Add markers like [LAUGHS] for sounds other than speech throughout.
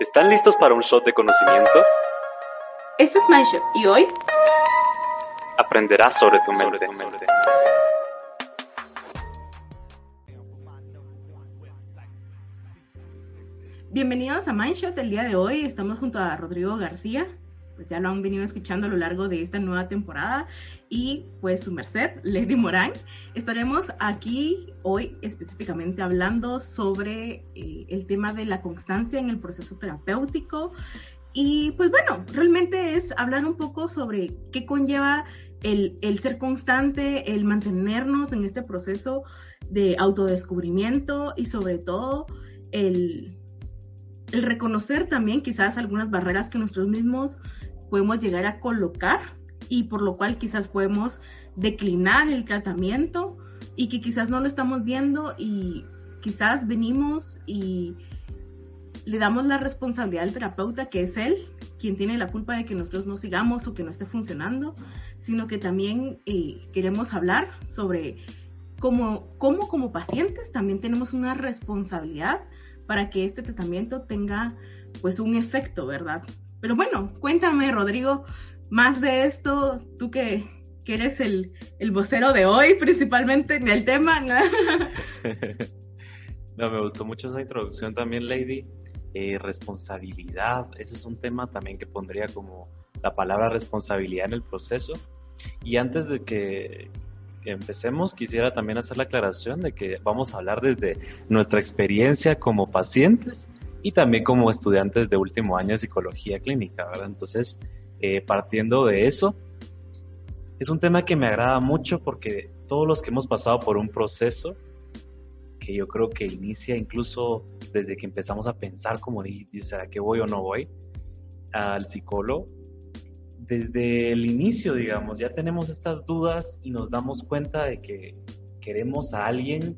¿Están listos para un shot de conocimiento? Esto es MindShot y hoy aprenderás sobre tu mente. Bienvenidos a Mindshot. El día de hoy estamos junto a Rodrigo García. Pues ya lo han venido escuchando a lo largo de esta nueva temporada. Y pues su merced, Lady Morán. Estaremos aquí hoy específicamente hablando sobre eh, el tema de la constancia en el proceso terapéutico. Y pues bueno, realmente es hablar un poco sobre qué conlleva el, el, ser constante, el mantenernos en este proceso de autodescubrimiento y sobre todo el, el reconocer también quizás algunas barreras que nosotros mismos podemos llegar a colocar y por lo cual quizás podemos declinar el tratamiento y que quizás no lo estamos viendo y quizás venimos y le damos la responsabilidad al terapeuta que es él quien tiene la culpa de que nosotros no sigamos o que no esté funcionando, sino que también eh, queremos hablar sobre cómo, cómo como pacientes también tenemos una responsabilidad para que este tratamiento tenga pues un efecto, ¿verdad? Pero bueno, cuéntame, Rodrigo, más de esto, tú que, eres el, el, vocero de hoy, [LAUGHS] principalmente en el tema. ¿no? [LAUGHS] no, me gustó mucho esa introducción también, Lady. Eh, responsabilidad, ese es un tema también que pondría como la palabra responsabilidad en el proceso. Y antes de que, que empecemos, quisiera también hacer la aclaración de que vamos a hablar desde nuestra experiencia como pacientes y también como estudiantes de último año de psicología clínica, ¿verdad? Entonces, eh, partiendo de eso, es un tema que me agrada mucho porque todos los que hemos pasado por un proceso, que yo creo que inicia incluso desde que empezamos a pensar como, ¿será que voy o no voy? al psicólogo, desde el inicio, digamos, ya tenemos estas dudas y nos damos cuenta de que queremos a alguien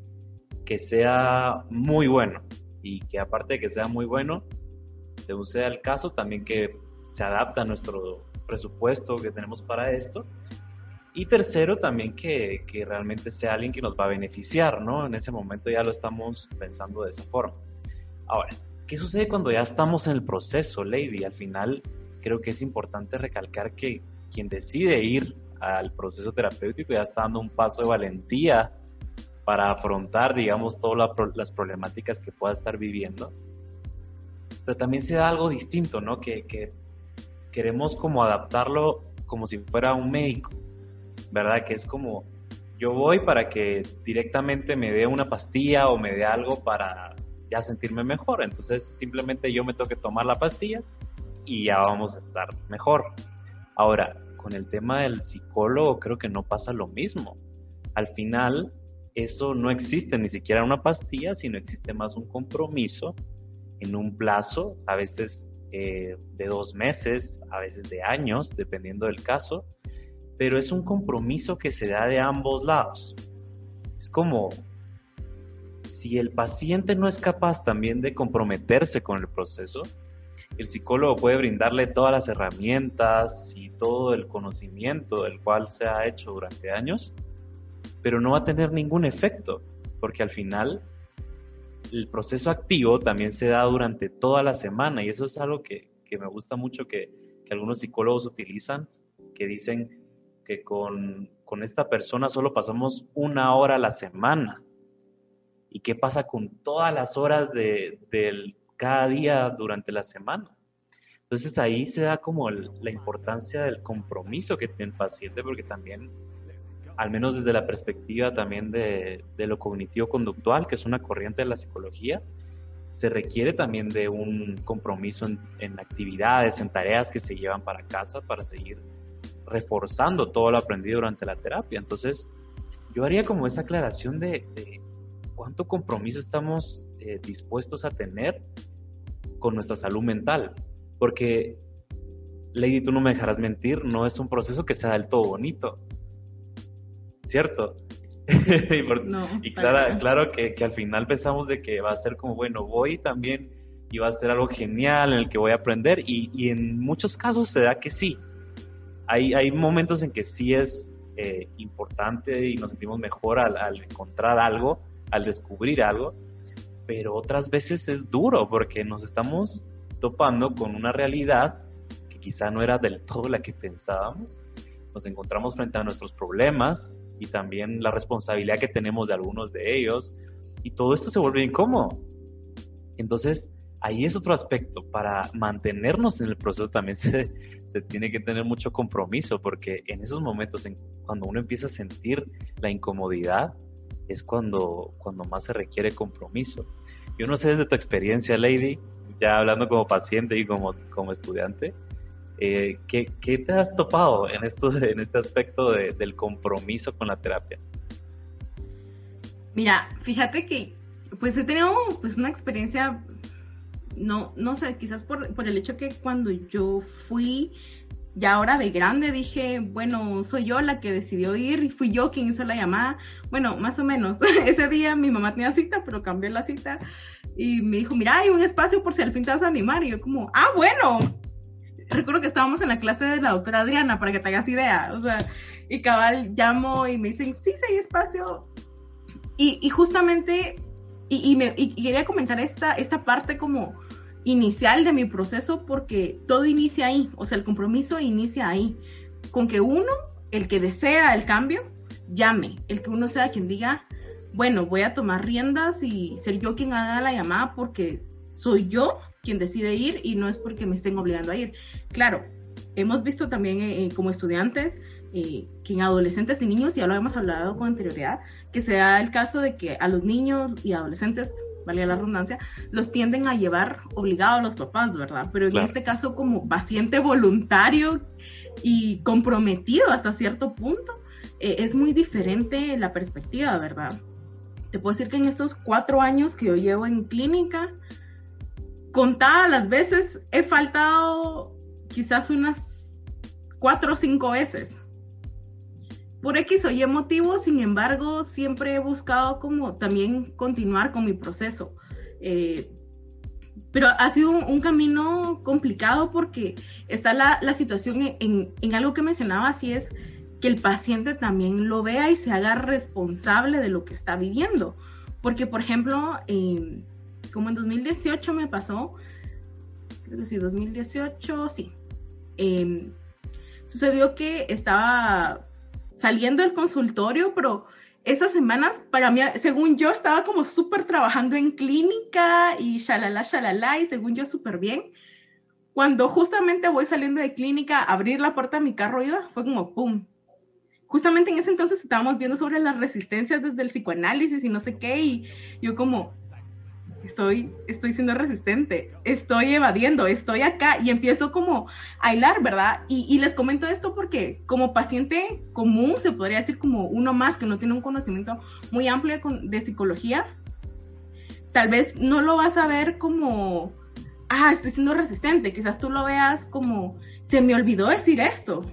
que sea muy bueno y que aparte de que sea muy bueno, según sea el caso, también que se adapta a nuestro presupuesto que tenemos para esto. Y tercero, también que, que realmente sea alguien que nos va a beneficiar, ¿no? En ese momento ya lo estamos pensando de esa forma. Ahora, ¿qué sucede cuando ya estamos en el proceso, Lady? Al final, creo que es importante recalcar que quien decide ir al proceso terapéutico ya está dando un paso de valentía para afrontar, digamos, todas las problemáticas que pueda estar viviendo. Pero también se da algo distinto, ¿no? Que, que queremos como adaptarlo como si fuera un médico, ¿verdad? Que es como, yo voy para que directamente me dé una pastilla o me dé algo para ya sentirme mejor. Entonces simplemente yo me tengo que tomar la pastilla y ya vamos a estar mejor. Ahora, con el tema del psicólogo creo que no pasa lo mismo. Al final, eso no existe ni siquiera una pastilla, sino existe más un compromiso en un plazo, a veces eh, de dos meses, a veces de años, dependiendo del caso, pero es un compromiso que se da de ambos lados. Es como si el paciente no es capaz también de comprometerse con el proceso, el psicólogo puede brindarle todas las herramientas y todo el conocimiento del cual se ha hecho durante años, pero no va a tener ningún efecto, porque al final el proceso activo también se da durante toda la semana y eso es algo que, me gusta mucho que, algunos psicólogos utilizan, que dicen que con, esta persona solo pasamos una hora a la semana. ¿Y qué pasa con todas las horas de, del cada día durante la semana. Entonces ahí se da como la importancia del compromiso que tiene el paciente, porque también, al menos desde la perspectiva también de, lo cognitivo-conductual, que es una corriente de la psicología, se requiere también de un compromiso en, actividades, en tareas que se llevan para casa para seguir reforzando todo lo aprendido durante la terapia. Entonces, yo haría como esa aclaración de, de cuánto compromiso estamos eh, dispuestos a tener con nuestra salud mental. Porque, Lady, tú no me dejarás mentir, no es un proceso que sea del todo bonito. ¿Cierto? [LAUGHS] y, claro, claro que, al final pensamos de que va a ser como, bueno, voy también y va a ser algo genial en el que voy a aprender y, y en muchos casos se da que sí. Hay, hay momentos en que sí es eh, importante y nos sentimos mejor al, encontrar algo, al descubrir algo, pero otras veces es duro porque nos estamos topando con una realidad que quizá no era del todo la que pensábamos. Nos encontramos frente a nuestros problemas y también la responsabilidad que tenemos de algunos de ellos y todo esto se vuelve incómodo. Entonces, ahí es otro aspecto. Para mantenernos en el proceso también [LAUGHS] se, tiene que tener mucho compromiso porque en esos momentos, en, cuando uno empieza a sentir la incomodidad, es cuando, cuando más se requiere compromiso. Yo no sé desde tu experiencia, Lady, ya hablando como paciente y como, como estudiante, eh, ¿qué, ¿qué, te has topado en, esto, en este aspecto del compromiso con la terapia? Mira, fíjate que pues he tenido pues una experiencia no, no sé, quizás por, por el hecho que cuando yo fui ya ahora de grande dije, bueno, soy yo la que decidió ir y fui yo quien hizo la llamada. Bueno, más o menos. [LAUGHS] Ese día mi mamá tenía cita, pero cambié la cita y me dijo, mira, hay un espacio por si al fin te vas a animar. Y yo como, ah, bueno. Recuerdo que estábamos en la clase de la doctora Adriana, para que te hagas idea. O sea, y cabal llamo y me dicen, sí, sí hay espacio. Y, y justamente y, me, quería comentar esta, esta parte como inicial de mi proceso porque todo inicia ahí, o sea, el compromiso inicia ahí, con que uno, el que desea el cambio, llame, el que uno sea quien diga, bueno, voy a tomar riendas y ser yo quien haga la llamada porque soy yo quien decide ir y no es porque me estén obligando a ir. Claro, hemos visto también eh, como estudiantes eh, que en adolescentes y niños, ya lo hemos hablado con anterioridad, que sea el caso de que a los niños y adolescentes, valga la redundancia, los tienden a llevar obligados a los papás, ¿verdad? Pero en este caso como paciente voluntario y comprometido hasta cierto punto, eh, es muy diferente la perspectiva, ¿verdad? Te puedo decir que en estos cuatro años que yo llevo en clínica, contadas las veces, he faltado quizás unas cuatro o cinco veces por X o Y motivo, sin embargo, siempre he buscado como también continuar con mi proceso. Eh, pero ha sido un, camino complicado porque está la, situación en, algo que mencionaba, así es que el paciente también lo vea y se haga responsable de lo que está viviendo. Porque, por ejemplo, como en 2018 me pasó, creo que sí, 2018, sí, em, sucedió que estaba saliendo del consultorio, pero esas semanas para mí, según yo, estaba como súper trabajando en clínica y shalala, shalala, y según yo súper bien. Cuando justamente voy saliendo de clínica, abrir la puerta de mi carro iba, fue como ¡pum! Justamente en ese entonces estábamos viendo sobre las resistencias desde el psicoanálisis y no sé qué, y yo como, estoy, estoy siendo resistente, estoy evadiendo, estoy acá y empiezo como a hilar, ¿verdad? Y, les comento esto porque como paciente común, se podría decir como uno más que no tiene un conocimiento muy amplio de psicología, tal vez no lo vas a ver como, ah, estoy siendo resistente, quizás tú lo veas como, se me olvidó decir esto,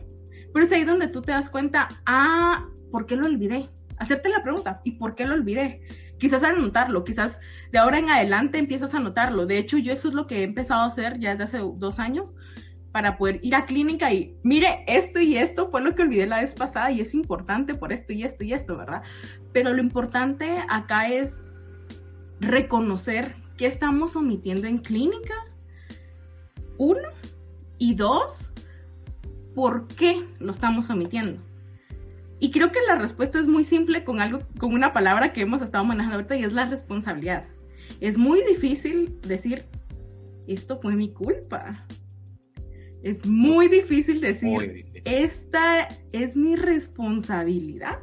pero es ahí donde tú te das cuenta, ah, ¿por qué lo olvidé? Hacerte la pregunta, ¿y por qué lo olvidé? Quizás anotarlo, quizás de ahora en adelante empiezas a notarlo. De hecho, yo eso es lo que he empezado a hacer ya desde hace dos años para poder ir a clínica y mire, esto y esto fue lo que olvidé la vez pasada y es importante por esto y esto y esto, ¿verdad? Pero lo importante acá es reconocer qué estamos omitiendo en clínica, uno, y dos, por qué lo estamos omitiendo. Y creo que la respuesta es muy simple con algo, con una palabra que hemos estado manejando ahorita y es la responsabilidad. Es muy difícil decir, esto fue mi culpa. Es muy difícil decir, esta es mi responsabilidad.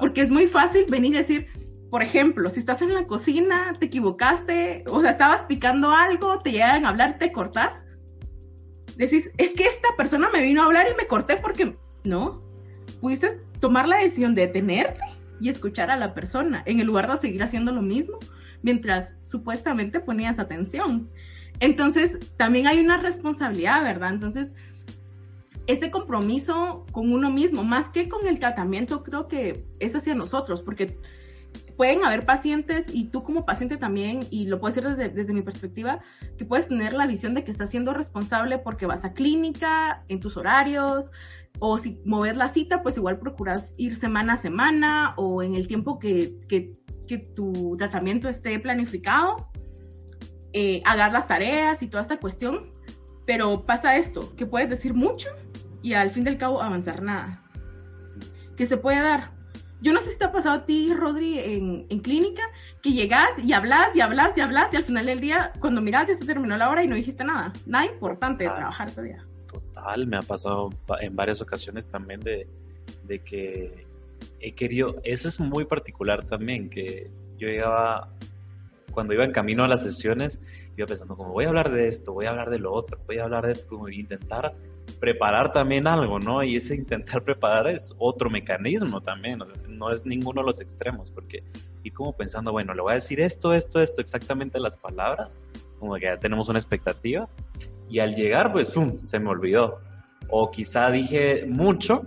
Porque es muy fácil venir y decir, por ejemplo, si estás en la cocina, te equivocaste, o sea, estabas picando algo, te llegan a hablar, te cortas. Decís, es que esta persona me vino a hablar y me corté porque no, pudiste tomar la decisión de detenerte y escuchar a la persona en el lugar de seguir haciendo lo mismo mientras supuestamente ponías atención. Entonces, también hay una responsabilidad, ¿verdad? Entonces, ese compromiso con uno mismo, más que con el tratamiento, creo que es hacia nosotros, porque pueden haber pacientes y tú como paciente también, y lo puedo decir desde, desde, mi perspectiva, que puedes tener la visión de que estás siendo responsable porque vas a clínica, en tus horarios, o si mover la cita, pues igual procuras ir semana a semana o en el tiempo que, que, que tu tratamiento esté planificado, eh, hagas las tareas y toda esta cuestión, pero pasa esto, que puedes decir mucho y al fin del cabo avanzar nada. Que se puede dar. Yo no sé si te ha pasado a ti, Rodri, en, en clínica, que llegas y hablas y hablas y hablas y al final del día, cuando miras, ya se terminó la hora y no dijiste nada. Nada importante de trabajar ese me ha pasado en varias ocasiones también de, de que he querido, eso es muy particular también, que yo llegaba, cuando iba en camino a las sesiones, iba pensando como voy a hablar de esto, voy a hablar de lo otro, voy a hablar de esto, como intentar preparar también algo, ¿no? Y ese intentar preparar es otro mecanismo también, no es ninguno de los extremos, porque y como pensando, bueno, le voy a decir esto, esto, esto, exactamente las palabras, como que ya tenemos una expectativa, y al llegar, pues, ¡pum!, se me olvidó. O quizá dije mucho,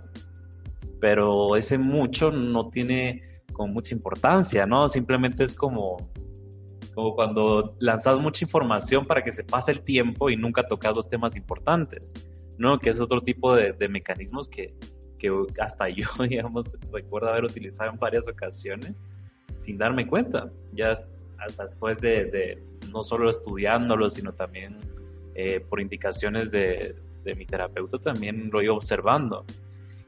pero ese mucho no tiene como mucha importancia, ¿no? Simplemente es como, como cuando lanzas mucha información para que se pase el tiempo y nunca tocas los temas importantes, ¿no? Que es otro tipo de, mecanismos que, que hasta [LAUGHS] yo, digamos, recuerdo haber utilizado en varias ocasiones sin darme cuenta, ya hasta después de, de no solo estudiándolo, sino también eh, por indicaciones de, mi terapeuta también lo iba observando.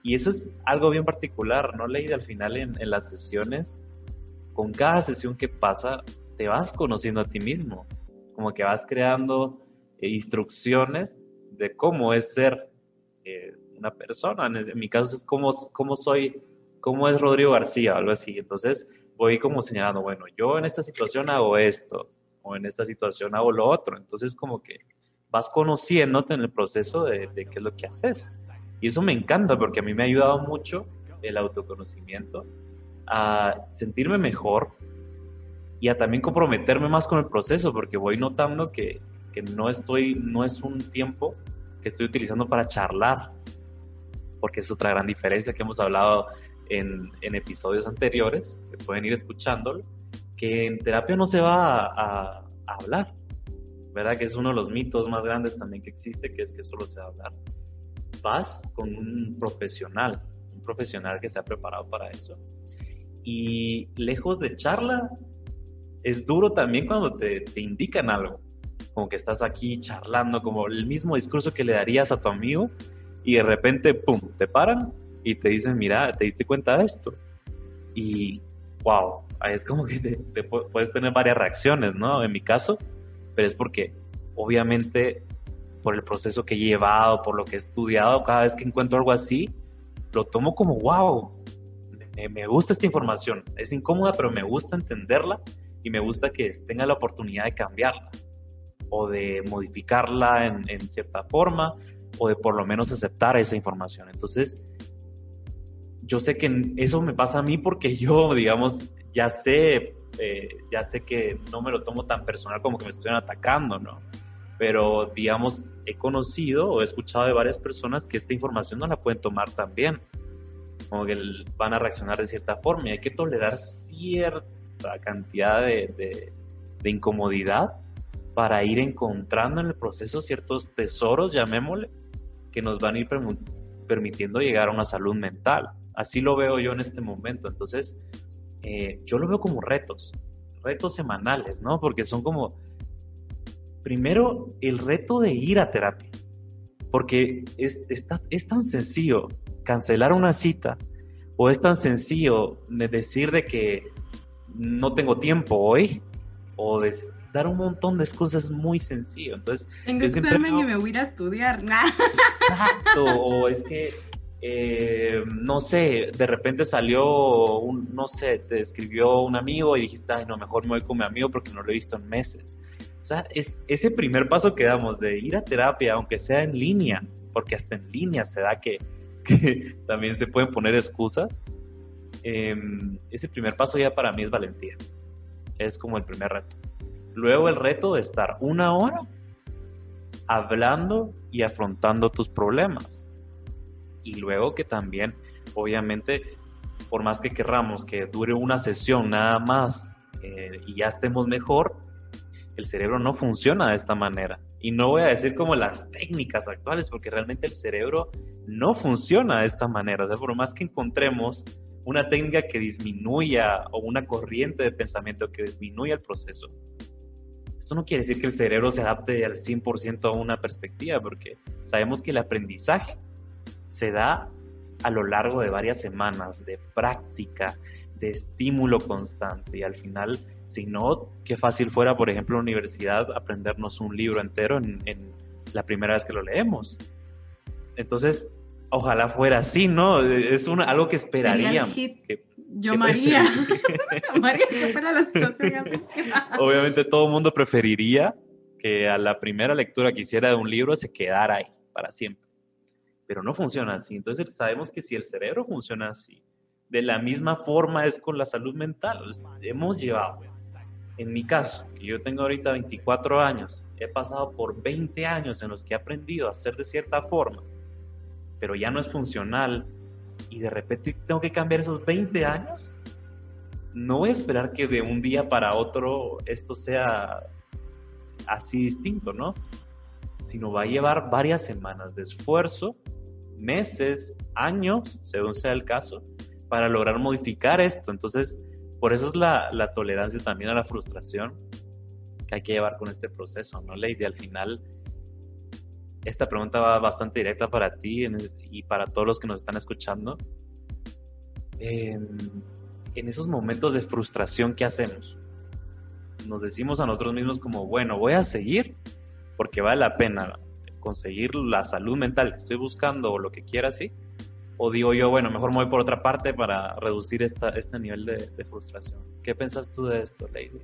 Y eso es algo bien particular, ¿no, Leí Al final en, las sesiones, con cada sesión que pasa, te vas conociendo a ti mismo, como que vas creando eh, instrucciones de cómo es ser eh, una persona. En, mi caso es cómo, cómo soy, cómo es Rodrigo García, algo así. Entonces voy como señalando, bueno, yo en esta situación hago esto, o en esta situación hago lo otro. Entonces como que vas conociéndote en el proceso de, qué es lo que haces. Y eso me encanta porque a mí me ha ayudado mucho el autoconocimiento a sentirme mejor y a también comprometerme más con el proceso porque voy notando que, que no estoy, no es un tiempo que estoy utilizando para charlar, porque es otra gran diferencia que hemos hablado en, en episodios anteriores, que pueden ir escuchándolo, que en terapia no se va a, a hablar, ¿verdad? Que es uno de los mitos más grandes también que existe, que es que solo se va a hablar. Vas con un profesional, un profesional que se ha preparado para eso. Y lejos de charla, es duro también cuando te, te indican algo, como que estás aquí charlando, como el mismo discurso que le darías a tu amigo, y de repente, ¡pum!, te paran y te dicen, mira, ¿te diste cuenta de esto? Y, wow, es como que te puedes tener varias reacciones, ¿no? En mi caso, pero es porque obviamente por el proceso que he llevado, por lo que he estudiado, cada vez que encuentro algo así, lo tomo como, wow, me, gusta esta información, es incómoda, pero me gusta entenderla y me gusta que tenga la oportunidad de cambiarla o de modificarla en, en cierta forma o de por lo menos aceptar esa información. Entonces, yo sé que eso me pasa a mí porque [LAUGHS] yo, digamos, ya sé eh, ya sé que no me lo tomo tan personal como que me estén atacando, ¿no? Pero, digamos, he conocido o he escuchado de varias personas que esta información no la pueden tomar tan bien, como que van a reaccionar de cierta forma y hay que tolerar cierta cantidad de, de incomodidad para ir encontrando en el proceso ciertos tesoros, llamémosle, que nos van a ir permitiendo llegar a una salud mental. Así lo veo yo en este momento. Entonces, eh, yo lo veo como retos, retos semanales, ¿no? Porque son como, primero, el reto de ir a terapia, porque es, es tan sencillo cancelar una cita o es tan sencillo de decir de que no tengo tiempo hoy o de dar un montón de excusas muy sencillo. Entonces, tengo examen y me voy a estudiar. Exacto, o es que eh, no sé, de repente salió, un, no sé, te escribió un amigo y dijiste, ay, no, mejor me voy con mi amigo porque no lo he visto en meses. O sea, es ese primer paso que damos de ir a terapia, aunque sea en línea, porque hasta en línea se da que, [LAUGHS] también se pueden poner excusas. Em, ese primer paso ya para mí es valentía. Es como el primer reto. Luego el reto de estar una hora hablando y afrontando tus problemas. Y luego que también, obviamente, por más que querramos que dure una sesión nada más eh, y ya estemos mejor, el cerebro no funciona de esta manera. Y no voy a decir como las técnicas actuales, porque realmente el cerebro no funciona de esta manera. O sea, por más que encontremos una técnica que disminuya o una corriente de pensamiento que disminuya el proceso, esto no quiere decir que el cerebro se adapte al 100% a una perspectiva, porque sabemos que el aprendizaje se da a lo largo de varias semanas de práctica, de estímulo constante y al final, si no, qué fácil fuera, por ejemplo, en la universidad aprendernos un libro entero en, la primera vez que lo leemos. Entonces, ojalá fuera así, ¿no? Es una, algo que esperaríamos. Yo, María. [LAUGHS] María, la [LAUGHS] Obviamente todo el mundo preferiría que a la primera lectura que hiciera de un libro se quedara ahí para siempre. Pero no funciona así. Entonces sabemos que si el cerebro funciona así, de la misma forma es con la salud mental. Hemos llevado, en mi caso, que yo tengo ahorita 24 años, he pasado por 20 años en los que he aprendido a hacer de cierta forma, pero ya no es funcional y de repente tengo que cambiar esos 20 años, no voy a esperar que de un día para otro esto sea así distinto, ¿no? Sino va a llevar varias semanas de esfuerzo, meses, años, según sea el caso, para lograr modificar esto. Entonces, por eso es la, la tolerancia también a la frustración que hay que llevar con este proceso, ¿no, Lady? Al final, esta pregunta va bastante directa para ti y para todos los que nos están escuchando. En, esos momentos de frustración, ¿qué hacemos? Nos decimos a nosotros mismos como, bueno, voy a seguir porque vale la pena conseguir la salud mental que estoy buscando o lo que quiera así. O digo yo, bueno, mejor me voy por otra parte para reducir esta, este nivel de, de frustración. ¿Qué piensas tú de esto, Lady?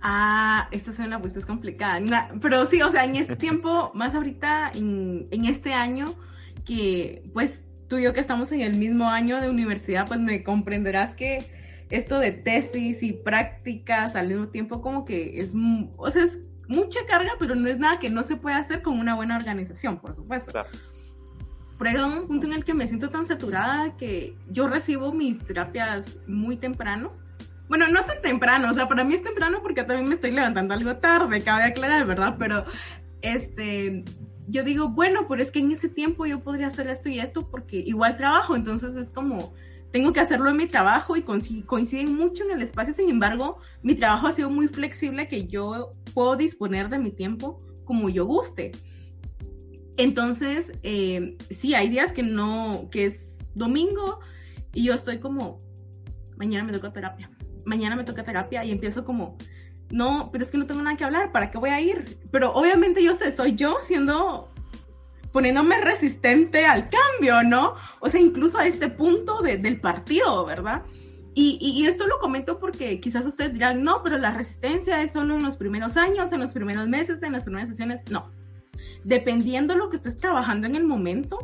Ah, esta es una pues complicada. pero sí, o sea, en este [LAUGHS] tiempo, más ahorita, en, en, este año, que pues tú y yo que estamos en el mismo año de universidad, pues me comprenderás que esto de tesis y prácticas al mismo tiempo como que es, o sea, es mucha carga, pero no es nada que no se pueda hacer con una buena organización, por supuesto. Claro. Pero hay un punto en el que me siento tan saturada que yo recibo mis terapias muy temprano bueno, no tan temprano, o sea, para mí es temprano porque también me estoy levantando algo tarde, cabe aclarar, ¿verdad? Pero, este, yo digo, bueno, pero es que en ese tiempo yo podría hacer esto y esto porque igual trabajo, entonces es como, tengo que hacerlo en mi trabajo y coinciden mucho en el espacio, sin embargo, mi trabajo ha sido muy flexible que yo puedo disponer de mi tiempo como yo guste. Entonces, eh, sí, hay días que no, que es domingo y yo estoy como, mañana me toca terapia mañana me toca terapia y empiezo como, no, pero es que no tengo nada que hablar, ¿para qué voy a ir? Pero obviamente yo sé, soy yo siendo, poniéndome resistente al cambio, ¿no? O sea, incluso a este punto del partido, ¿verdad? Y, y, esto lo comento porque quizás ustedes dirán, no, pero la resistencia es solo en los primeros años, en los primeros meses, en las primeras sesiones. No. Dependiendo de lo que estés trabajando en el momento,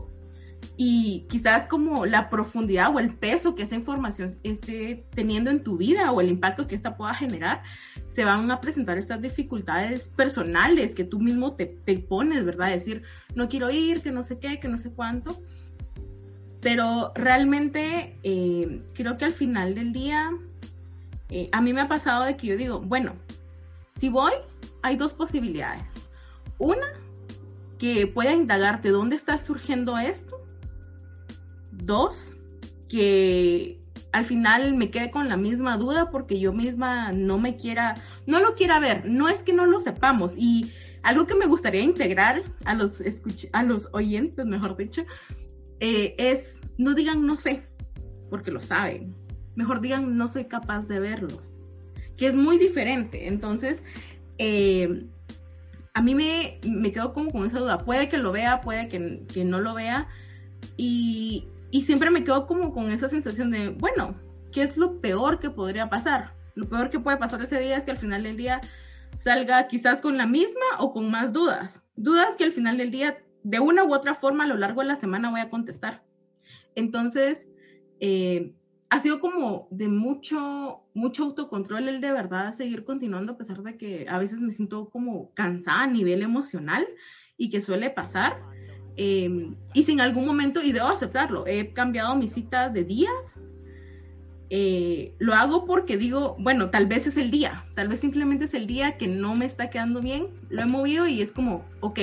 y quizás como la profundidad o el peso que esa información esté teniendo en tu vida o el impacto que esta pueda generar, se van a presentar estas dificultades personales que tú mismo te, te pones, ¿verdad? Decir, no quiero ir, que no sé qué, que no sé cuánto. Pero realmente eh, creo que al final del día, eh, a mí me ha pasado de que yo digo, bueno, si voy, hay dos posibilidades. Una, que pueda indagarte dónde está surgiendo esto Dos, que al final me quede con la misma duda porque yo misma no me quiera, no lo quiera ver, no es que no lo sepamos. Y algo que me gustaría integrar a los, a los oyentes, mejor dicho, eh, es no digan no sé, porque lo saben. Mejor digan no soy capaz de verlo, que es muy diferente. Entonces, eh, a mí me, me quedo como con esa duda. Puede que lo vea, puede que, que no lo vea. Y, y siempre me quedo como con esa sensación de, bueno, ¿qué es lo peor que podría pasar? Lo peor que puede pasar ese día es que al final del día salga quizás con la misma o con más dudas. Dudas que al final del día, de una u otra forma, a lo largo de la semana voy a contestar. Entonces, eh, ha sido como de mucho, mucho autocontrol el de verdad seguir continuando a pesar de que a veces me siento como cansada a nivel emocional y que suele pasar. Em, y si en algún momento, y debo aceptarlo, he cambiado mis citas de días, eh, lo hago porque digo, bueno, tal vez es el día, tal vez simplemente es el día que no me está quedando bien, lo he movido y es como, ok,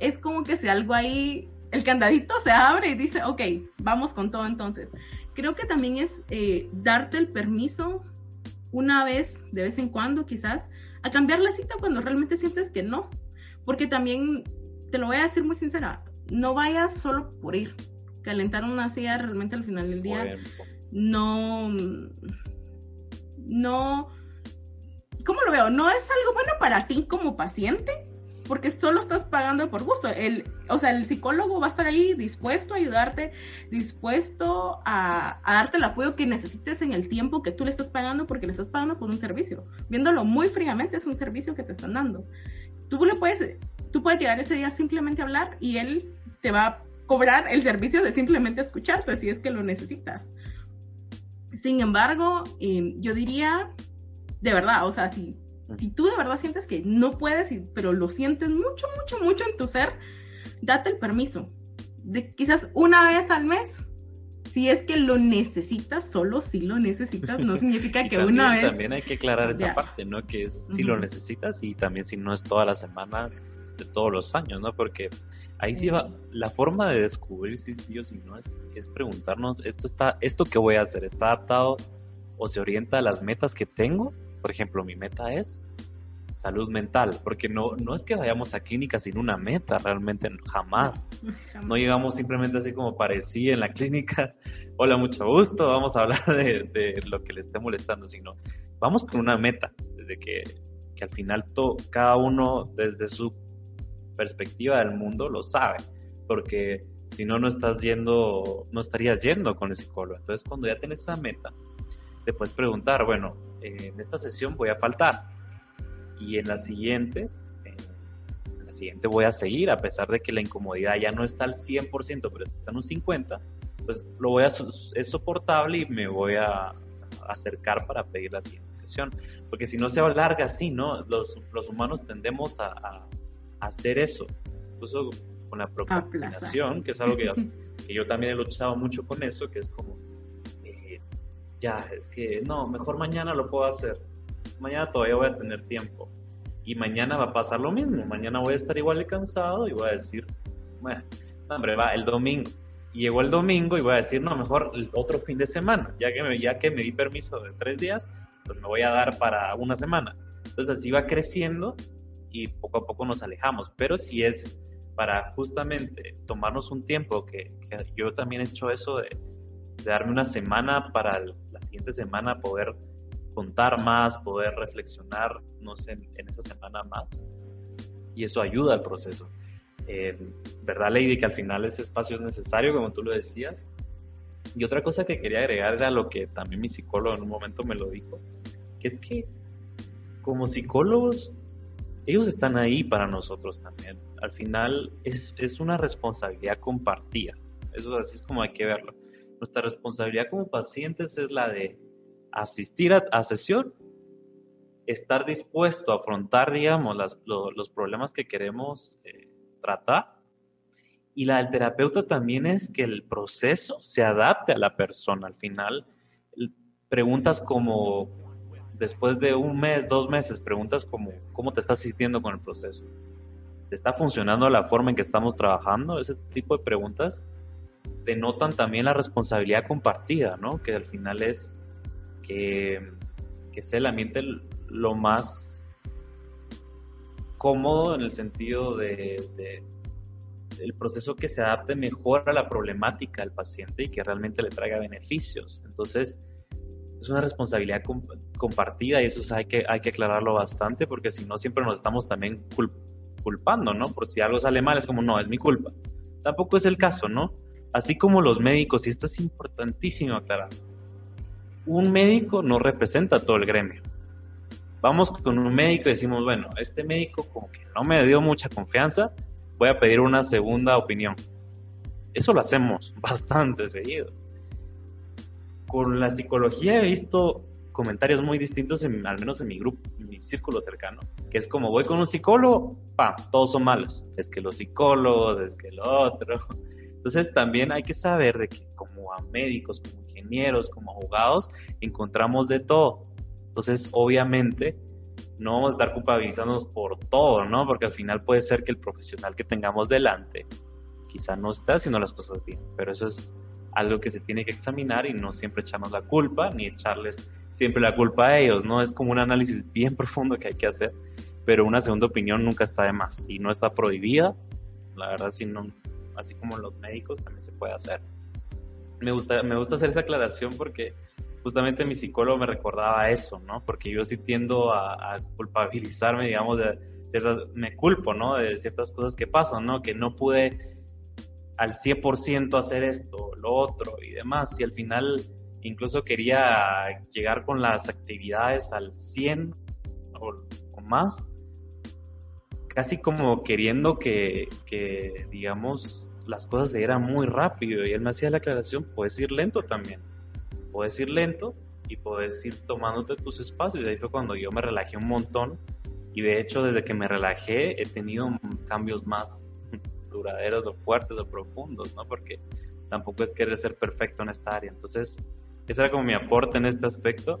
es como que si algo ahí, el candadito se abre y dice, ok, vamos con todo entonces. Creo que también es eh, darte el permiso una vez, de vez en cuando quizás, a cambiar la cita cuando realmente sientes que no, porque también te lo voy a decir muy sincera, no vayas solo por ir. Calentar una silla realmente al final del día no, no, ¿cómo lo veo? No es algo bueno para ti como paciente, porque solo estás pagando por gusto. El, o sea, el psicólogo va a estar ahí dispuesto a ayudarte, dispuesto a, a, darte el apoyo que necesites en el tiempo que tú le estás pagando, porque le estás pagando por un servicio. Viéndolo muy fríamente, es un servicio que te están dando. Tú le puedes tú puedes llegar ese día simplemente a hablar y él te va a cobrar el servicio de simplemente escucharte si es que lo necesitas. Sin embargo, eh, yo diría, de verdad, o sea, si, si tú de verdad sientes que no puedes, pero lo sientes mucho, mucho, mucho en tu ser, date el permiso. De quizás una vez al mes, si es que lo necesitas, solo si lo necesitas, no [LAUGHS] significa que una vez. También hay que aclarar esa parte, ¿no? Que es si lo necesitas y también si no es todas las semanas de todos los años, ¿no? Porque ahí sí va, la forma de descubrir si sí o si no es, es preguntarnos, ¿esto, está, ¿esto que voy a hacer está adaptado o se orienta a las metas que tengo? Por ejemplo, mi meta es salud mental, porque no, no es que vayamos a clínica sin una meta, realmente jamás. No [LAUGHS] llegamos simplemente así como parecía en la clínica, [LAUGHS] hola, mucho gusto, vamos a hablar de, de lo que le esté molestando, sino vamos con una meta, desde que, que al final to, cada uno desde su perspectiva del mundo lo sabe, porque si no, no estás yendo, no estarías yendo con el psicólogo. Entonces, cuando ya tienes esa meta, te puedes preguntar, bueno, en esta sesión voy a faltar y en la siguiente, en la siguiente voy a seguir, a pesar de que la incomodidad ya no está al 100%, pero está en un 50%, pues lo voy a, es soportable y me voy a acercar para pedir la siguiente sesión. Porque si no se alarga así, ¿no? Los, los humanos tendemos a hacer eso. Incluso con la procrastinación, que es algo [LAUGHS] que, yo también he luchado mucho con eso, que es como, eh, ya, es que no, mejor mañana lo puedo hacer. Mañana todavía voy a tener tiempo. Y mañana va a pasar lo mismo. Mañana voy a estar igual de cansado y voy a decir, bueno, hombre, va el domingo. Y llegó el domingo y voy a decir, no, mejor el otro fin de semana. Ya que me, ya que me di permiso de tres días, pues me voy a dar para una semana. Entonces así va creciendo y poco a poco nos alejamos. Pero si es para justamente tomarnos un tiempo, que, yo también he hecho eso de, darme una semana para la siguiente semana poder contar más, poder reflexionar, no sé, en, esa semana más. Y eso ayuda al proceso. Eh, ¿Verdad, Lady? Que al final ese espacio es necesario, como tú lo decías. Y otra cosa que quería agregar era lo que también mi psicólogo en un momento me lo dijo, que es que como psicólogos ellos están ahí para nosotros también. Al final es, es una responsabilidad compartida. Eso así es como hay que verlo. Nuestra responsabilidad como pacientes es la de asistir a, sesión, estar dispuesto a afrontar, digamos, los problemas que queremos eh, tratar. Y la del terapeuta también es que el proceso se adapte a la persona. Al final, preguntas como después de un mes, dos meses, preguntas como, ¿cómo te estás sintiendo con el proceso? ¿Te está funcionando la forma en que estamos trabajando? Ese tipo de preguntas denotan también la responsabilidad compartida, ¿no? Que al final es que, que sea el ambiente lo más cómodo en el sentido de el proceso que se adapte mejor a la problemática del paciente y que realmente le traiga beneficios. Entonces, es una responsabilidad compartida y eso hay que, hay que aclararlo bastante porque si no siempre nos estamos también culpando, ¿no? Por si algo sale mal es como, no, es mi culpa. Tampoco es el caso, ¿no? Así como los médicos, y esto es importantísimo aclarar, un médico no representa todo el gremio. Vamos con un médico y decimos, bueno, este médico como que no me dio mucha confianza, voy a pedir una segunda opinión. Eso lo hacemos [LAUGHS] bastante seguido con la psicología he visto comentarios muy distintos, al menos en mi grupo, en mi círculo cercano, que es como voy con un psicólogo, pa, todos son malos. Es que los psicólogos, es que lo otro. Entonces también hay que saber de que como a médicos, como ingenieros, como abogados, encontramos de todo. Entonces, obviamente, no vamos a estar culpabilizándonos por todo, ¿no? Porque al final puede ser que el profesional que tengamos delante quizá no está haciendo las cosas bien, pero eso es algo que se tiene que examinar y no siempre echarnos la culpa ni echarles siempre la culpa a ellos, ¿no? Es como un análisis [LAUGHS] bien profundo que hay que hacer, pero una segunda opinión nunca está de más y no está prohibida, la verdad, si no, así como los médicos también se puede hacer. Me gusta, me gusta hacer esa aclaración porque justamente mi psicólogo me recordaba eso, ¿no? Porque yo sí tiendo a, culpabilizarme, digamos, de ciertas, me culpo, ¿no? De ciertas cosas que pasan, ¿no? Que no pude al 100% hacer esto, lo otro y demás. Y al final incluso quería llegar con las actividades al 100 o, más, casi como queriendo que, que, digamos, las cosas se dieran muy rápido. Y él me hacía la aclaración, puedes ir lento también puedes ir lento y puedes ir tomándote tus espacios. Y ahí fue cuando yo me relajé un montón. Y de hecho, desde que me relajé, he tenido cambios más duraderos o fuertes o profundos, ¿no? Porque tampoco es querer ser perfecto en esta área. Entonces, ese era como mi aporte en este aspecto.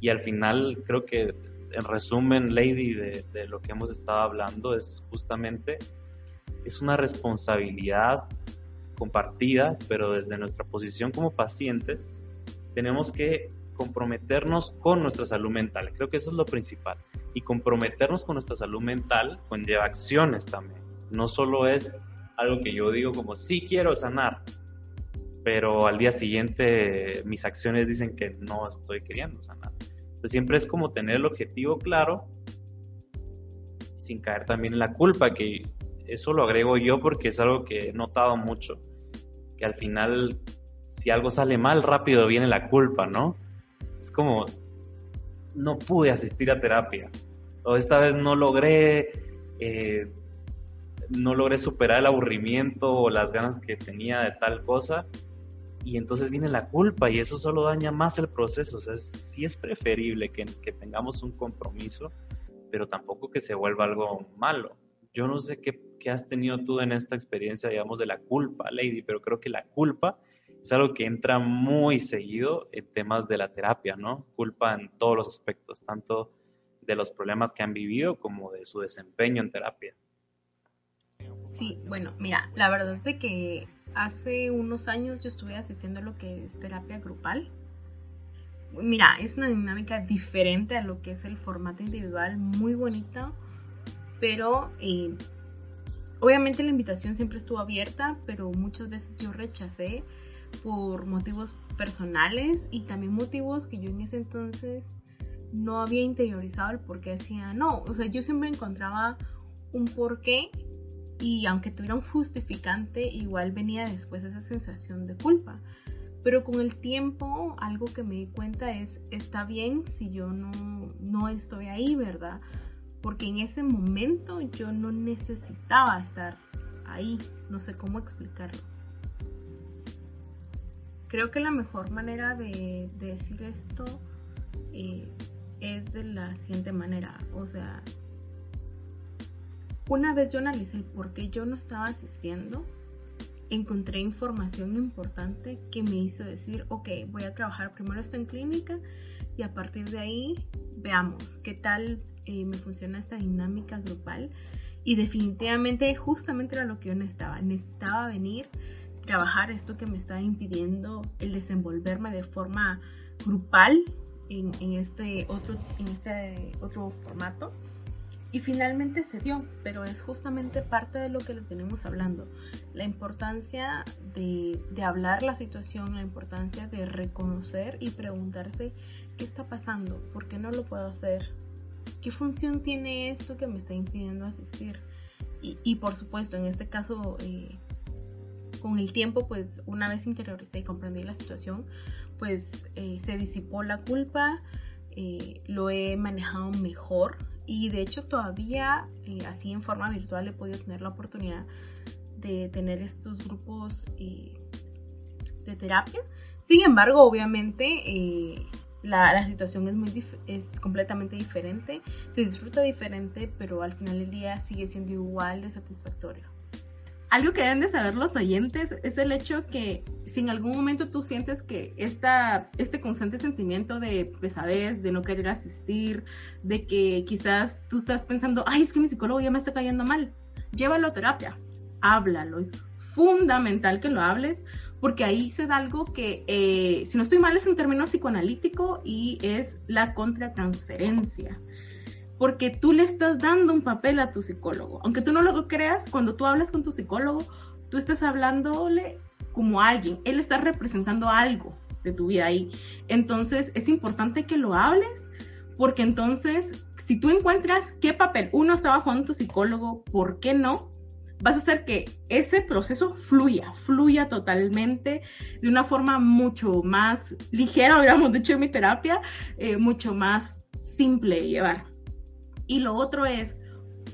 Y al final, creo que en resumen, Lady, de, lo que hemos estado hablando es justamente, es una responsabilidad compartida, pero desde nuestra posición como pacientes, tenemos que comprometernos con nuestra salud mental. Creo que eso es lo principal. Y comprometernos con nuestra salud mental conlleva acciones también. No solo es algo que yo digo como, sí quiero sanar, pero al día siguiente mis acciones dicen que no estoy queriendo sanar. Entonces siempre es como tener el objetivo claro, sin caer también en la culpa, que eso lo agrego yo porque es algo que he notado mucho, que al final si algo sale mal, rápido viene la culpa, ¿no? Es como, no pude asistir a terapia, o esta vez no logré, eh, no logré superar el aburrimiento o las ganas que tenía de tal cosa, y entonces viene la culpa y eso solo daña más el proceso, o sea, sí es preferible que, que tengamos un compromiso, pero tampoco que se vuelva algo malo. Yo no sé qué, qué has tenido tú en esta experiencia, digamos, de la culpa, Lady, pero creo que la culpa es algo que entra muy seguido en temas de la terapia, ¿no? Culpa en todos los aspectos, tanto de los problemas que han vivido como de su desempeño en terapia. Sí, bueno, mira, la verdad es de que hace unos años yo estuve asistiendo a lo que es terapia grupal. Mira, es una dinámica diferente a lo que es el formato individual, muy bonita, pero eh, obviamente la invitación siempre estuvo abierta, pero muchas veces yo rechacé por motivos personales y también motivos que yo en ese entonces no había interiorizado el por qué decía no. O sea, yo siempre encontraba un porqué y aunque tuviera un justificante, igual venía después esa sensación de culpa. Pero con el tiempo, algo que me di cuenta es, está bien si yo no, no estoy ahí, ¿verdad? Porque en ese momento yo no necesitaba estar ahí, no sé cómo explicarlo. Creo que la mejor manera de, decir esto eh, es de la siguiente manera. O sea, una vez yo analicé por qué yo no estaba asistiendo, encontré información importante que me hizo decir, ok, voy a trabajar primero esto en clínica y a partir de ahí veamos qué tal eh, me funciona esta dinámica grupal. Y definitivamente justamente era lo que yo necesitaba. Necesitaba venir trabajar esto que me está impidiendo el desenvolverme de forma grupal en, este otro en este otro formato y finalmente se dio, pero es justamente parte de lo que les venimos hablando, la importancia de, hablar la situación, la importancia de reconocer y preguntarse qué está pasando, por qué no lo puedo hacer, qué función tiene esto que me está impidiendo asistir. Y, y por supuesto, en este caso, eh, con el tiempo, pues una vez interioricé y comprendí la situación, pues eh, se disipó la culpa, eh, lo he manejado mejor y de hecho todavía eh, así en forma virtual he podido tener la oportunidad de tener estos grupos de terapia. Sin embargo, obviamente, eh, la, la, situación es, muy es completamente diferente, se disfruta diferente, pero al final del día sigue siendo igual de satisfactorio. Algo que deben de saber los oyentes es el hecho que si en algún momento tú sientes que esta, este constante sentimiento de pesadez, de no querer asistir, de que quizás tú estás pensando, ay, es que mi psicólogo ya me está cayendo mal, llévalo a terapia, háblalo, es fundamental que lo hables porque ahí se da algo que, eh, si no estoy mal, es un término psicoanalítico y es la contratransferencia. Porque tú le estás dando un papel a tu psicólogo. Aunque tú no lo creas, cuando tú hablas con tu psicólogo, tú estás hablándole como alguien. Él está representando algo de tu vida ahí. Entonces, es importante que lo hables, porque entonces, si tú encuentras qué papel uno está bajo en tu psicólogo, ¿por qué no? vas a hacer que ese proceso fluya, fluya totalmente de una forma mucho más ligera, habíamos dicho en mi terapia, eh, mucho más simple de llevar. Y lo otro es,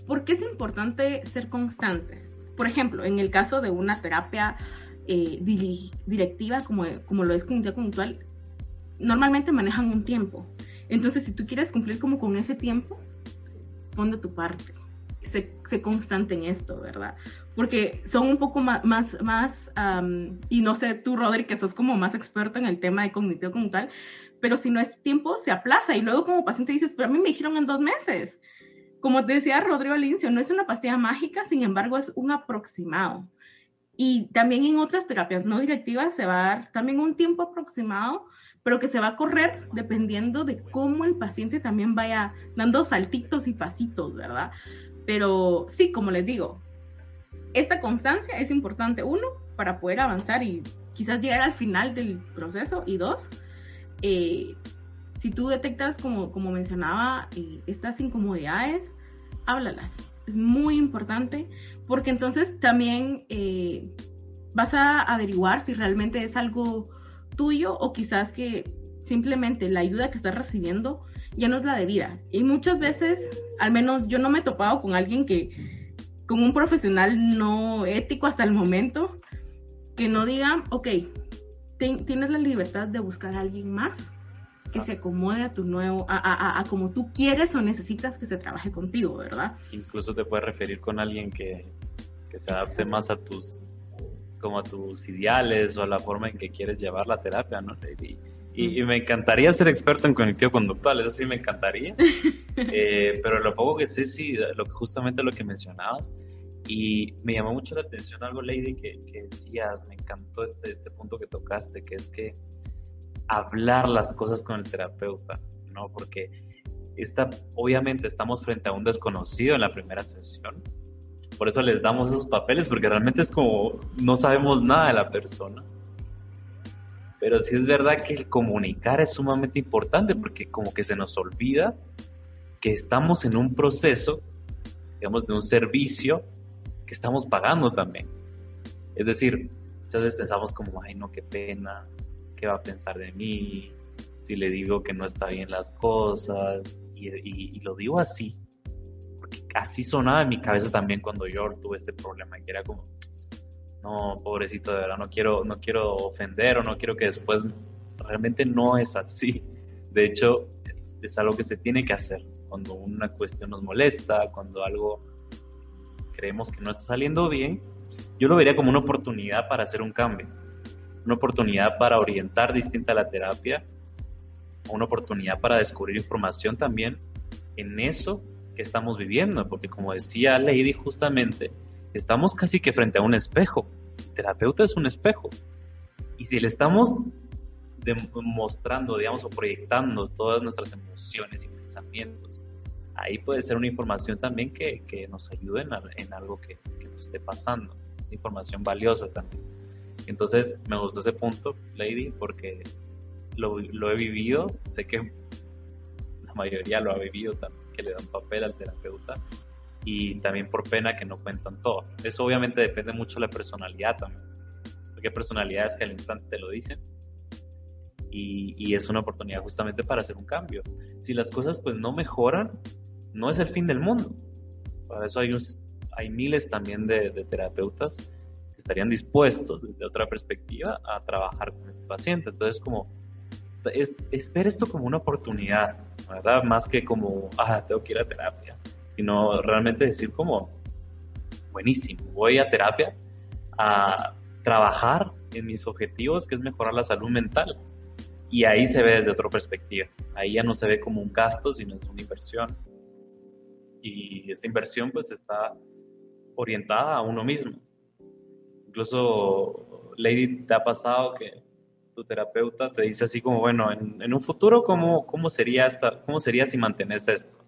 ¿por qué es importante ser constante? Por ejemplo, en el caso de una terapia eh, directiva como, lo es comunidad conductual, normalmente manejan un tiempo. Entonces, si tú quieres cumplir como con ese tiempo, pon de tu parte se, constante en esto, ¿verdad? Porque son un poco más, más, más y no sé, tú, Rodri, que sos como más experto en el tema de cognitivo como tal, pero si no es tiempo, se aplaza y luego como paciente dices, pero a mí me dijeron en dos meses. Como te decía Rodrigo Alincio, no es una pastilla mágica, sin embargo es un aproximado. Y también en otras terapias no directivas se va a dar también un tiempo aproximado, pero que se va a correr dependiendo de cómo el paciente también vaya dando saltitos y pasitos, ¿verdad? Pero sí, como les digo, esta constancia es importante, uno, para poder avanzar y quizás llegar al final del proceso, y dos, eh, si tú detectas, como, como mencionaba, eh, estas incomodidades, háblalas. Es muy importante porque entonces también eh, vas a averiguar si realmente es algo tuyo o quizás que simplemente la ayuda que estás recibiendo ya no es la debida. Y muchas veces, al menos yo no me he topado con alguien que, con un profesional no ético hasta el momento, que no diga, ok, tienes la libertad de buscar a alguien más que se acomode a tu nuevo, a, a, a, como tú quieres o necesitas que se trabaje contigo, ¿verdad? Incluso te puedes referir con alguien que, que se adapte más a tus como a tus ideales o a la forma en que quieres llevar la terapia, ¿no? Y, me encantaría ser experto en cognitivo conductual, eso sí me encantaría. [LAUGHS] Eh, pero lo poco que sé, sí, lo, justamente lo que mencionabas. Y me llamó mucho la atención algo, Lady, que, que decías, me encantó este, este punto que tocaste, que es que hablar las cosas con el terapeuta, ¿no? Porque esta, obviamente estamos frente a un desconocido en la primera sesión. Por eso les damos esos papeles, porque realmente es como no sabemos nada de la persona pero sí es verdad que el comunicar es sumamente importante porque como que se nos olvida que estamos en un proceso, digamos, de un servicio que estamos pagando también. Es decir, muchas veces pensamos como, ay, no, qué pena, qué va a pensar de mí, si le digo que no está bien las cosas, y, y lo digo así, porque así sonaba en mi cabeza también cuando yo tuve este problema, que era como, no, pobrecito, de verdad, no quiero, no quiero ofender o no quiero que después, realmente no es así. De hecho, es, algo que se tiene que hacer. Cuando una cuestión nos molesta, cuando algo creemos que no está saliendo bien, yo lo vería como una oportunidad para hacer un cambio, una oportunidad para orientar distinta la terapia, una oportunidad para descubrir información también en eso que estamos viviendo, porque como decía Lady justamente, estamos casi que frente a un espejo. El terapeuta es un espejo. Y si le estamos mostrando, digamos, o proyectando todas nuestras emociones y pensamientos, ahí puede ser una información también que, que nos ayude en, algo que, nos esté pasando. Es información valiosa también. Entonces, me gustó ese punto, Lady, porque lo, lo he vivido. Sé que la mayoría lo ha vivido también, que le dan papel al terapeuta y también por pena que no cuentan todo. Eso obviamente depende mucho de la personalidad también, porque hay personalidades que al instante te lo dicen y, y, es una oportunidad justamente para hacer un cambio. Si las cosas pues no mejoran, no es el fin del mundo. Para eso hay, hay miles también de, de terapeutas estarían dispuestos desde otra perspectiva a trabajar con este paciente. Entonces, como es, ver esto como una oportunidad, ¿verdad? Más que como, ah, tengo que ir a terapia, sino realmente decir como, buenísimo, voy a terapia a trabajar en mis objetivos, que es mejorar la salud mental. Y ahí se ve desde otra perspectiva. Ahí ya no se ve como un gasto, sino es una inversión. Y esa inversión pues está orientada a uno mismo. Incluso, Lady, ¿te ha pasado que tu terapeuta te dice así como, bueno, en, un futuro, ¿cómo, cómo, sería esta, ¿cómo sería si mantienes esto?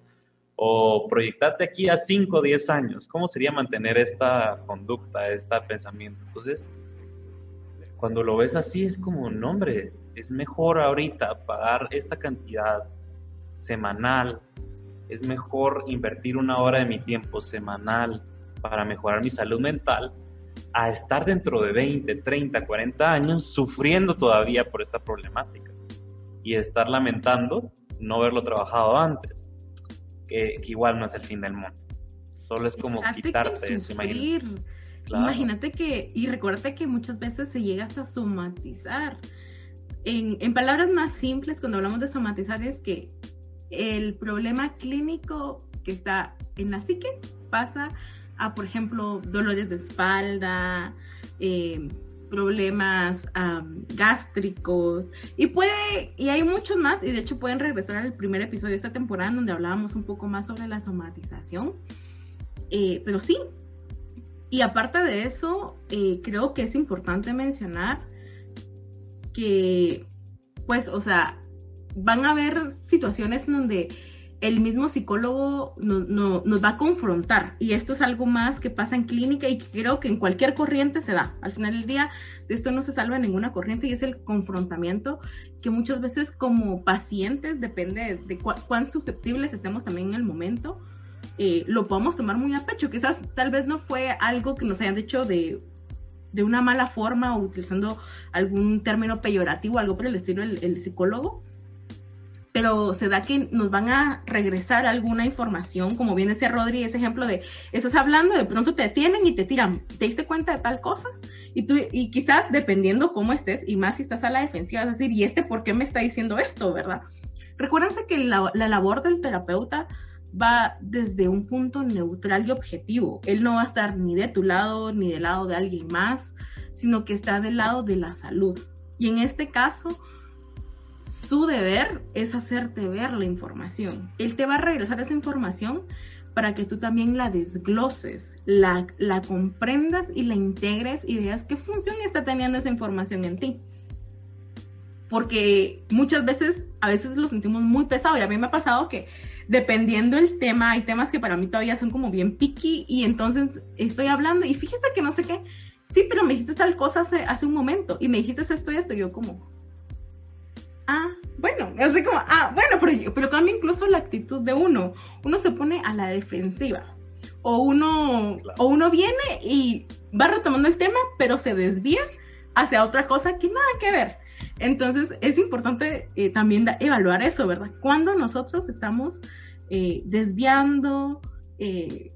O proyectarte aquí a 5 o 10 años, ¿cómo sería mantener esta conducta, este pensamiento? Entonces, cuando lo ves así, es como, no, hombre, es mejor ahorita pagar esta cantidad semanal, es mejor invertir una hora de mi tiempo semanal para mejorar mi salud mental a estar dentro de 20, 30, 40 años sufriendo todavía por esta problemática y estar lamentando no haberlo trabajado antes, que, igual no es el fin del mundo. Solo es como quitarte eso, imagínate. Imagínate que, y recuerda que muchas veces se llega a somatizar. En, en palabras más simples, cuando hablamos de somatizar, es que el problema clínico que está en la psique pasa a, por ejemplo, dolores de espalda, eh, problemas gástricos y puede y hay muchos más y de hecho pueden regresar al primer episodio de esta temporada donde hablábamos un poco más sobre la somatización eh, pero sí y aparte de eso eh, creo que es importante mencionar que pues o sea van a haber situaciones donde el mismo psicólogo no, nos va a confrontar. Y esto es algo más que pasa en clínica y que creo que en cualquier corriente se da. Al final del día, de esto no se salva ninguna corriente y es el confrontamiento que muchas veces como pacientes, depende de cuán susceptibles estemos también en el momento, eh, lo podemos tomar muy a pecho. Quizás tal vez no fue algo que nos hayan dicho de de una mala forma o utilizando algún término peyorativo, algo por el estilo el psicólogo, pero se da que nos van a regresar alguna información, como bien decía Rodri, ese ejemplo de, estás hablando, de pronto te detienen y te tiran, ¿te diste cuenta de tal cosa? Y, tú, y quizás dependiendo cómo estés, y más si estás a la defensiva, a decir, ¿y este por qué me está diciendo esto, verdad? Recuérdense que la, la labor del terapeuta va desde un punto neutral y objetivo. Él no va a estar ni de tu lado ni del lado de alguien más, sino que está del lado de la salud. Y en este caso, su deber es hacerte ver la información. Él te va a regresar esa información para que tú también la desgloses, la, comprendas y la integres y veas qué función está teniendo esa información en ti. Porque muchas veces, a veces lo sentimos muy pesado y a mí me ha pasado que dependiendo el tema, hay temas que para mí todavía son como bien picky y entonces estoy hablando y fíjate que no sé qué, sí, pero me dijiste tal cosa hace, hace un momento y me dijiste esto y esto y yo como, ah, bueno, así como, ah, bueno, pero, pero cambia incluso la actitud de uno. Uno se pone a la defensiva. O uno, o uno viene y va retomando el tema, pero se desvía hacia otra cosa que nada que ver. Entonces es importante eh, también evaluar eso, ¿verdad? Cuando nosotros estamos eh, desviando, eh,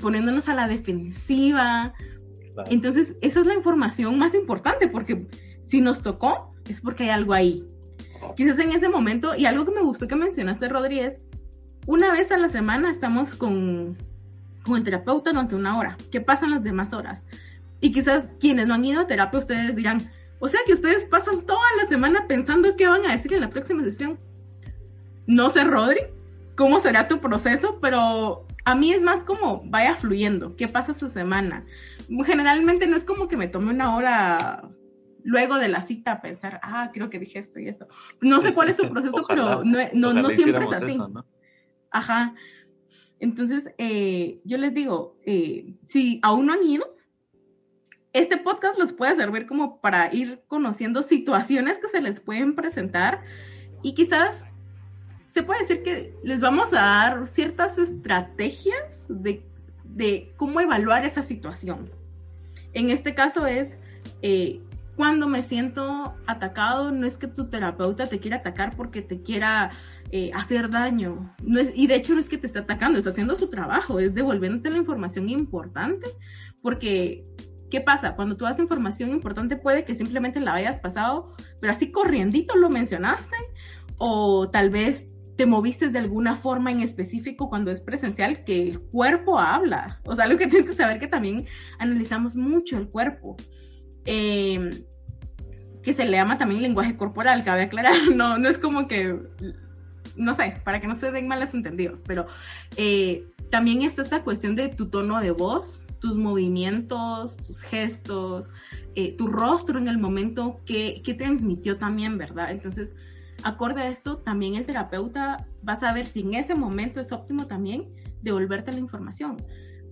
poniéndonos a la defensiva. Entonces esa es la información más importante porque si nos tocó, es porque hay algo ahí. Quizás en ese momento, y algo que me gustó que mencionaste, Rodríguez, una vez a la semana estamos con, con el terapeuta durante una hora. ¿Qué pasa en las demás horas? Y quizás quienes no han ido a terapia, ustedes dirán, o sea que ustedes pasan toda la semana pensando qué van a decir en la próxima sesión. No sé, Rodri, cómo será tu proceso, pero a mí es más como vaya fluyendo, qué pasa esta semana. Generalmente no es como que me tome una hora luego de la cita pensar, ah, creo que dije esto y esto. No sé cuál es su [LAUGHS] proceso, pero no, no, siempre es así. Ajá. Entonces, eh, yo les digo, eh, si aún no han ido, este podcast les puede servir como para ir conociendo situaciones que se les pueden presentar y quizás se puede decir que les vamos a dar ciertas estrategias de, de cómo evaluar esa situación. En este caso es eh, cuando me siento atacado, no es que tu terapeuta te quiera atacar porque te quiera eh, hacer daño. No es, y de hecho no es que te está atacando, está haciendo su trabajo, es devolviéndote la información importante. Porque, ¿qué pasa? Cuando tú das información importante puede que simplemente la hayas pasado, pero así corriendito lo mencionaste, o tal vez te moviste de alguna forma en específico cuando es presencial, que el cuerpo habla. O sea, lo que tienes que saber que también analizamos mucho el cuerpo. Eh, que se le llama también lenguaje corporal, cabe aclarar, [LAUGHS] no, no es como que, no sé, para que no se den malos entendidos, pero eh, también está esta cuestión de tu tono de voz, tus movimientos, tus gestos, eh, tu rostro en el momento que, que transmitió también, ¿verdad? Entonces, acorde a esto, también el terapeuta va a saber si en ese momento es óptimo también devolverte la información.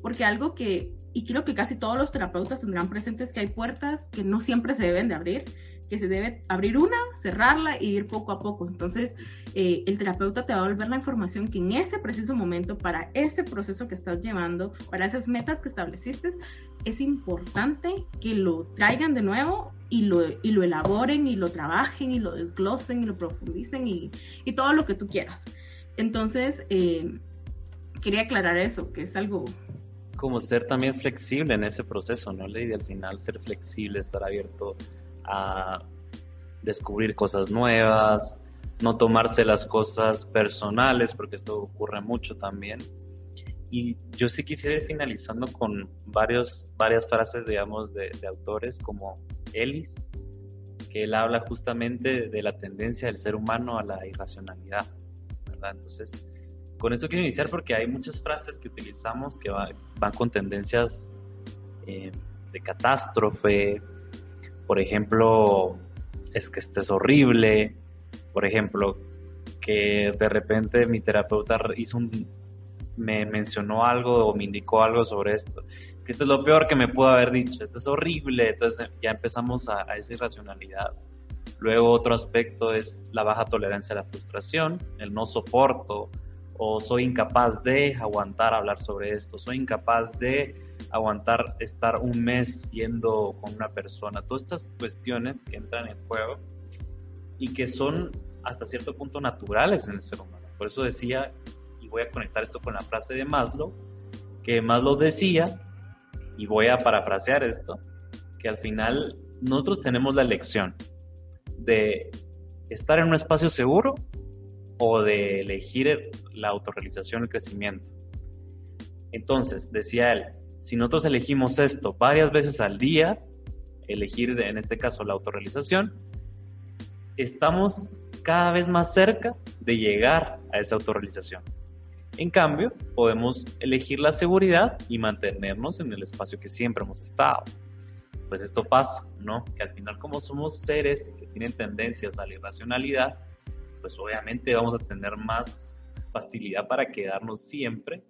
Porque algo que, y creo que casi todos los terapeutas tendrán presentes que hay puertas que no siempre se deben de abrir que se debe abrir una, cerrarla y ir poco a poco. Entonces, eh, el terapeuta te va a volver la información que en ese preciso momento, para ese proceso que estás llevando, para esas metas que estableciste, es importante que lo traigan de nuevo y lo, y lo elaboren y lo trabajen y lo desglosen y lo profundicen y, y todo lo que tú quieras. Entonces, eh, quería aclarar eso, que es algo como ser también flexible en ese proceso, ¿no, Lady? Al final ser flexible, estar abierto a descubrir cosas nuevas, no tomarse las cosas personales, porque esto ocurre mucho también. Y yo sí quisiera ir finalizando con varios, varias frases, digamos, de, autores como Ellis, que él habla justamente de la tendencia del ser humano a la irracionalidad, ¿verdad? Entonces, con esto quiero iniciar porque hay muchas frases que utilizamos que van con tendencias eh, de catástrofe, por ejemplo, es que estés horrible, por ejemplo, que de repente mi terapeuta hizo un, me mencionó algo o me indicó algo sobre esto, que esto es lo peor que me pudo haber dicho, esto es horrible, entonces ya empezamos a, a esa irracionalidad. Luego otro aspecto es la baja tolerancia a la frustración, el no soporto o soy incapaz de aguantar hablar sobre esto, soy incapaz de aguantar estar un mes yendo con una persona, todas estas cuestiones que entran en juego y que son hasta cierto punto naturales en el ser humano. Por eso decía, y voy a conectar esto con la frase de Maslow, que Maslow decía, y voy a parafrasear esto, que al final nosotros tenemos la elección de estar en un espacio seguro o de elegir la autorrealización el crecimiento. Entonces, decía él, si nosotros elegimos esto varias veces al día, elegir en este caso la autorrealización, estamos cada vez más cerca de llegar a esa autorrealización. En cambio, podemos elegir la seguridad y mantenernos en el espacio que siempre hemos estado. Pues esto pasa, ¿no? Que al final como somos seres que tienen tendencias a la irracionalidad, pues obviamente vamos a tener más facilidad para quedarnos siempre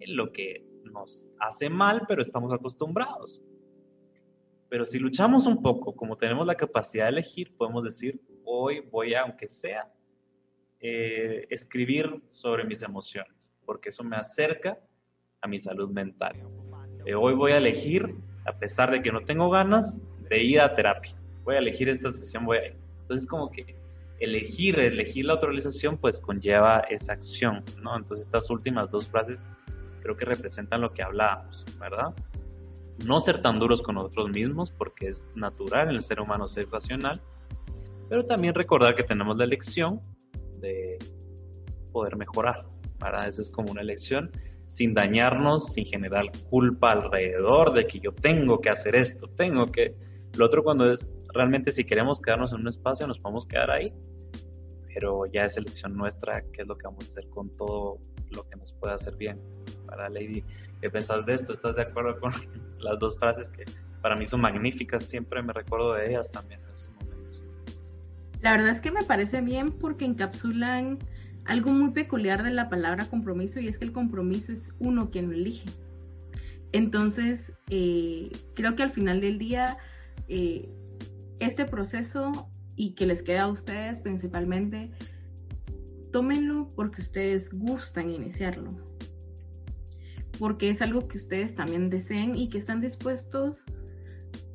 en lo que nos hace mal, pero estamos acostumbrados. Pero si luchamos un poco, como tenemos la capacidad de elegir, podemos decir, hoy voy a, aunque sea, eh, escribir sobre mis emociones, porque eso me acerca a mi salud mental. Eh, hoy voy a elegir, a pesar de que no tengo ganas, de ir a terapia. Voy a elegir esta sesión, voy a ir. Entonces, como que elegir, elegir la autorización, pues conlleva esa acción, ¿no? Entonces, estas últimas dos frases creo que representan lo que hablábamos, ¿verdad? No ser tan duros con nosotros mismos, porque es natural en el ser humano ser racional, pero también recordar que tenemos la elección de poder mejorar, ¿verdad? Esa es como una elección sin dañarnos, sin generar culpa alrededor de que yo tengo que hacer esto, tengo que... Lo otro cuando es realmente si queremos quedarnos en un espacio nos podemos quedar ahí, pero ya es elección nuestra qué es lo que vamos a hacer con todo lo que nos pueda hacer bien para Lady. ¿Qué pensás de esto? ¿Estás de acuerdo con [LAUGHS] las dos frases que para mí son magníficas? Siempre me recuerdo de ellas también en esos momentos. La verdad es que me parece bien porque encapsulan algo muy peculiar de la palabra compromiso y es que el compromiso es uno quien lo elige. Entonces, eh, creo que al final del día, eh, este proceso y que les queda a ustedes principalmente, tómenlo porque ustedes gustan iniciarlo. Porque es algo que ustedes también deseen y que están dispuestos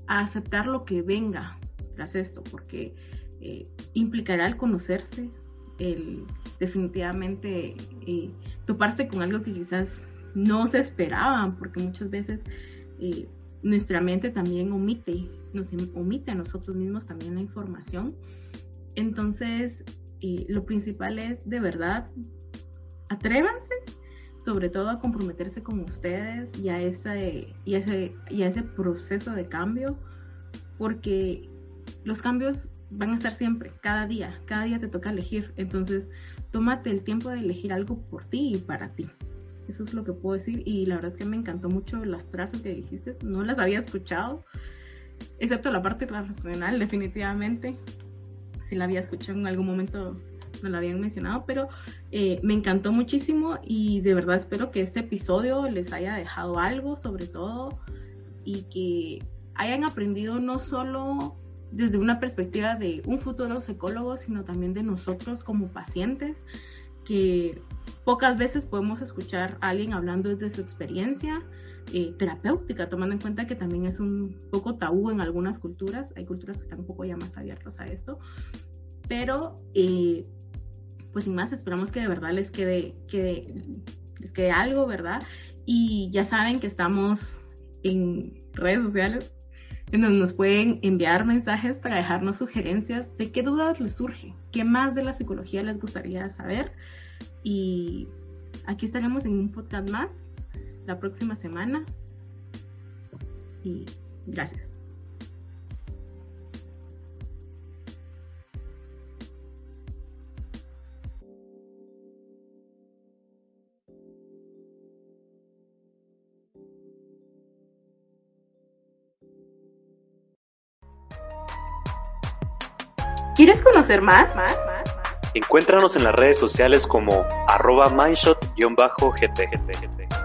a aceptar lo que venga tras esto, porque eh, implicará el conocerse, el definitivamente eh, toparse con algo que quizás no se esperaban, porque muchas veces eh, nuestra mente también omite, nos omite a nosotros mismos también la información. Entonces, eh, lo principal es de verdad, atrévanse sobre todo a comprometerse con ustedes y a ese, y ese, y ese proceso de cambio, porque los cambios van a estar siempre, cada día, cada día te toca elegir. Entonces, tómate el tiempo de elegir algo por ti y para ti. Eso es lo que puedo decir y la verdad es que me encantó mucho las frases que dijiste, no las había escuchado, excepto la parte racional, definitivamente. Si la había escuchado en algún momento no lo habían mencionado, pero eh, me encantó muchísimo y de verdad espero que este episodio les haya dejado algo sobre todo y que hayan aprendido no solo desde una perspectiva de un futuro psicólogo, sino también de nosotros como pacientes, que pocas veces podemos escuchar a alguien hablando desde su experiencia eh, terapéutica, tomando en cuenta que también es un poco tabú en algunas culturas, hay culturas que están un poco ya más abiertas a esto, pero eh, pues sin más, esperamos que de verdad les quede, les quede algo, ¿verdad? Y ya saben que estamos en redes sociales, en nos pueden enviar mensajes para dejarnos sugerencias de qué dudas les surge, qué más de la psicología les gustaría saber. Y aquí estaremos en un podcast más la próxima semana. Y gracias. ¿Quieres conocer más? Encuéntranos en las redes sociales como arroba mindshot-gt.